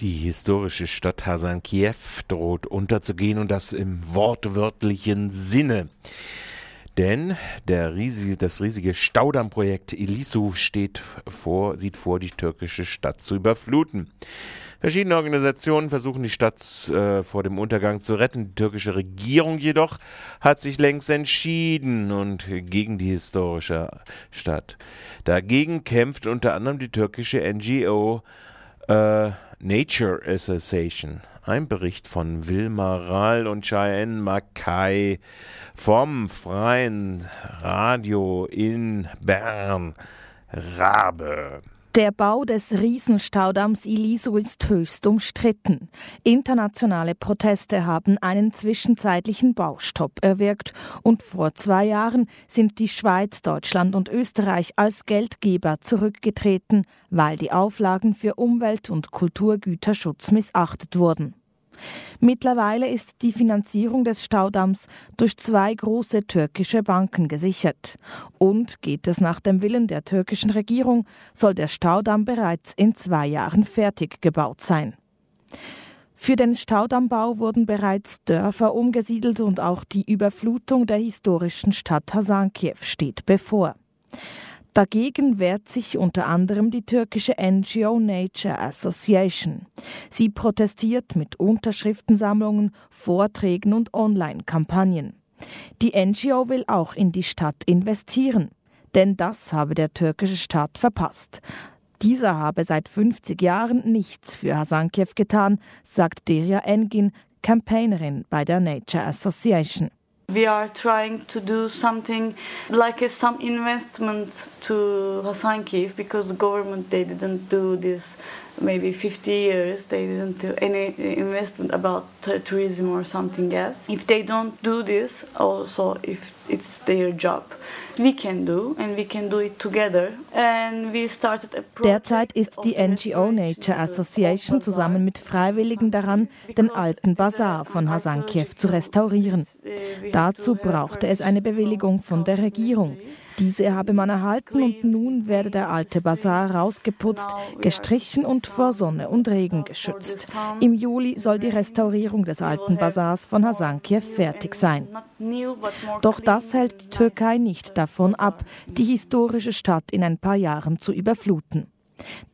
Die historische Stadt Hasankiew droht unterzugehen und das im wortwörtlichen Sinne. Denn der riesige, das riesige Staudammprojekt Ilisu steht vor, sieht vor, die türkische Stadt zu überfluten. Verschiedene Organisationen versuchen die Stadt äh, vor dem Untergang zu retten. Die türkische Regierung jedoch hat sich längst entschieden und gegen die historische Stadt. Dagegen kämpft unter anderem die türkische NGO äh, Nature Association. Ein Bericht von Wilma Rahl und Cheyenne Mackay vom Freien Radio in Bern. Rabe. Der Bau des Riesenstaudamms Ilisu ist höchst umstritten. Internationale Proteste haben einen zwischenzeitlichen Baustopp erwirkt und vor zwei Jahren sind die Schweiz, Deutschland und Österreich als Geldgeber zurückgetreten, weil die Auflagen für Umwelt- und Kulturgüterschutz missachtet wurden. Mittlerweile ist die Finanzierung des Staudamms durch zwei große türkische Banken gesichert. Und geht es nach dem Willen der türkischen Regierung, soll der Staudamm bereits in zwei Jahren fertig gebaut sein. Für den Staudammbau wurden bereits Dörfer umgesiedelt und auch die Überflutung der historischen Stadt Hasankiew steht bevor. Dagegen wehrt sich unter anderem die türkische NGO Nature Association. Sie protestiert mit Unterschriftensammlungen, Vorträgen und Online-Kampagnen. Die NGO will auch in die Stadt investieren, denn das habe der türkische Staat verpasst. Dieser habe seit 50 Jahren nichts für Hasankiew getan, sagt Deria Engin, Campaignerin bei der Nature Association. We are trying to do something like uh, some investment to Hasankeyf because the government they didn't do this maybe 50 years they didn't do any investment about tourism or something else. If they don't do this also if it's their job. We can do and we can do it together. And we started a Derzeit ist die NGO Nature Association zusammen mit Freiwilligen daran, den alten Bazar von Hasankiew zu restaurieren. Dazu brauchte es eine Bewilligung von der Regierung. Diese habe man erhalten und nun werde der alte Bazar rausgeputzt, gestrichen und vor Sonne und Regen geschützt. Im Juli soll die Restaurierung des alten Bazars von Hasankiew fertig sein. Doch das hält die Türkei nicht davon ab, die historische Stadt in ein paar Jahren zu überfluten.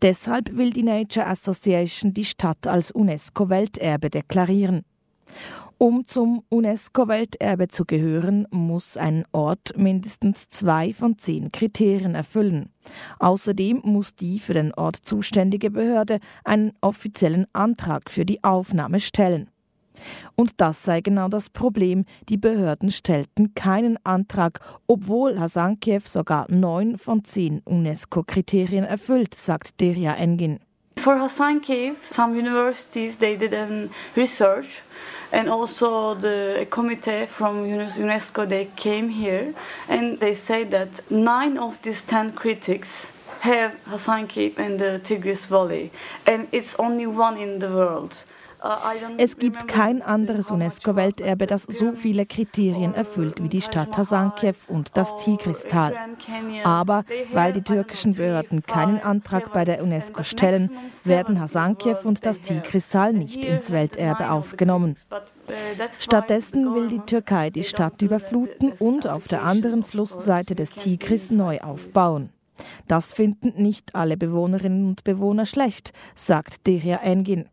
Deshalb will die Nature Association die Stadt als UNESCO-Welterbe deklarieren. Um zum UNESCO-Welterbe zu gehören, muss ein Ort mindestens zwei von zehn Kriterien erfüllen. Außerdem muss die für den Ort zuständige Behörde einen offiziellen Antrag für die Aufnahme stellen. Und das sei genau das Problem. Die Behörden stellten keinen Antrag, obwohl Hasankiew sogar neun von zehn UNESCO-Kriterien erfüllt, sagt Deria Engin. For Hasankeyf, some universities they did a research and also the committee from UNESCO they came here and they say that nine of these ten critics have Hasankeyf and the Tigris Valley and it's only one in the world. Es gibt kein anderes UNESCO-Welterbe, das so viele Kriterien erfüllt wie die Stadt Hasankiew und das Tigristal. Aber weil die türkischen Behörden keinen Antrag bei der UNESCO stellen, werden Hasankiew und das Tigristal nicht ins Welterbe aufgenommen. Stattdessen will die Türkei die Stadt überfluten und auf der anderen Flussseite des Tigris neu aufbauen. Das finden nicht alle Bewohnerinnen und Bewohner schlecht, sagt Deria Engin.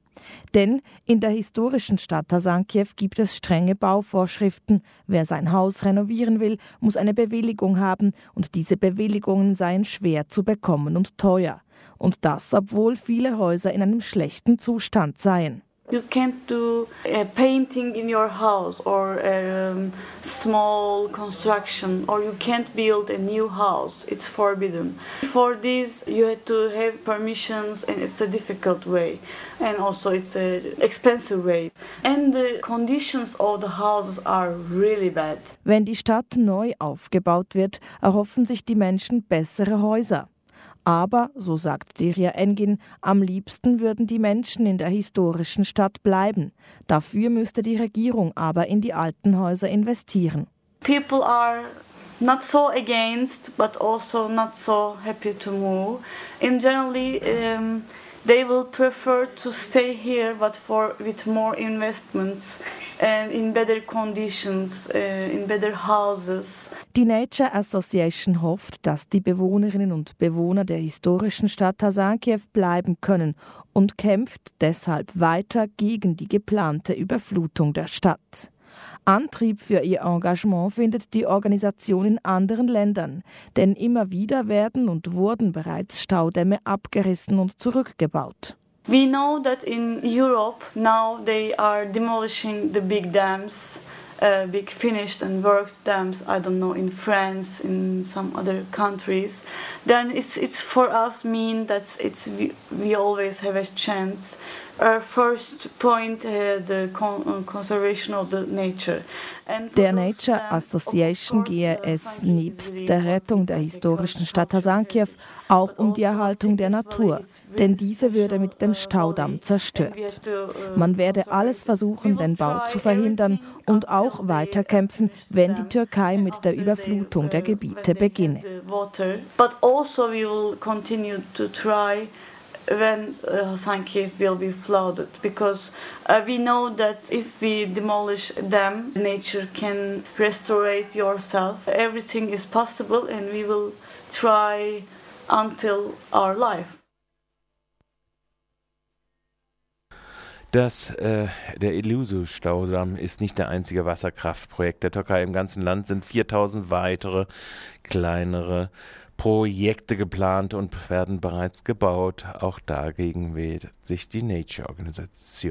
Denn in der historischen Stadt Hasankiew gibt es strenge Bauvorschriften. Wer sein Haus renovieren will, muss eine Bewilligung haben und diese Bewilligungen seien schwer zu bekommen und teuer. Und das, obwohl viele Häuser in einem schlechten Zustand seien. You can't do a painting in your house or a small construction, or you can't build a new house. It's forbidden. For this, you have to have permissions, and it's a difficult way, and also it's an expensive way. And the conditions of the houses are really bad. Wenn die Stadt neu aufgebaut wird, erhoffen sich die Menschen bessere Häuser. Aber, so sagt Deria Engin, am liebsten würden die Menschen in der historischen Stadt bleiben. Dafür müsste die Regierung aber in die alten Häuser investieren. People are not so against, but also not so happy to move. In generally, um, they will prefer to stay here, but for with more investments and in better conditions, uh, in better houses. Die Nature Association hofft, dass die Bewohnerinnen und Bewohner der historischen Stadt Hasankiew bleiben können und kämpft deshalb weiter gegen die geplante Überflutung der Stadt. Antrieb für ihr Engagement findet die Organisation in anderen Ländern, denn immer wieder werden und wurden bereits Staudämme abgerissen und zurückgebaut. We know that in Europe now they are demolishing the big dams, uh, big finished and worked dams. I don't know in France, in some other countries. Then it's it's for us mean that it's we, we always have a chance Point, uh, the uh, conservation of the nature. Der Nature Association gehe es nebst der Rettung der historischen Stadt Hasankiew auch um die Erhaltung der Natur, denn diese würde mit dem Staudamm zerstört. Man werde alles versuchen, den Bau zu verhindern und auch weiterkämpfen, wenn die Türkei mit der Überflutung der Gebiete beginne. But also when uh, Hasankeyf will be flooded because uh, we know that if we demolish them, nature can restore yourself. Everything is possible and we will try until our life. Das, äh, der Illusu-Staudamm ist nicht der einzige Wasserkraftprojekt der Türkei. Im ganzen Land sind 4000 weitere kleinere Projekte geplant und werden bereits gebaut. Auch dagegen wählt sich die Nature-Organisation.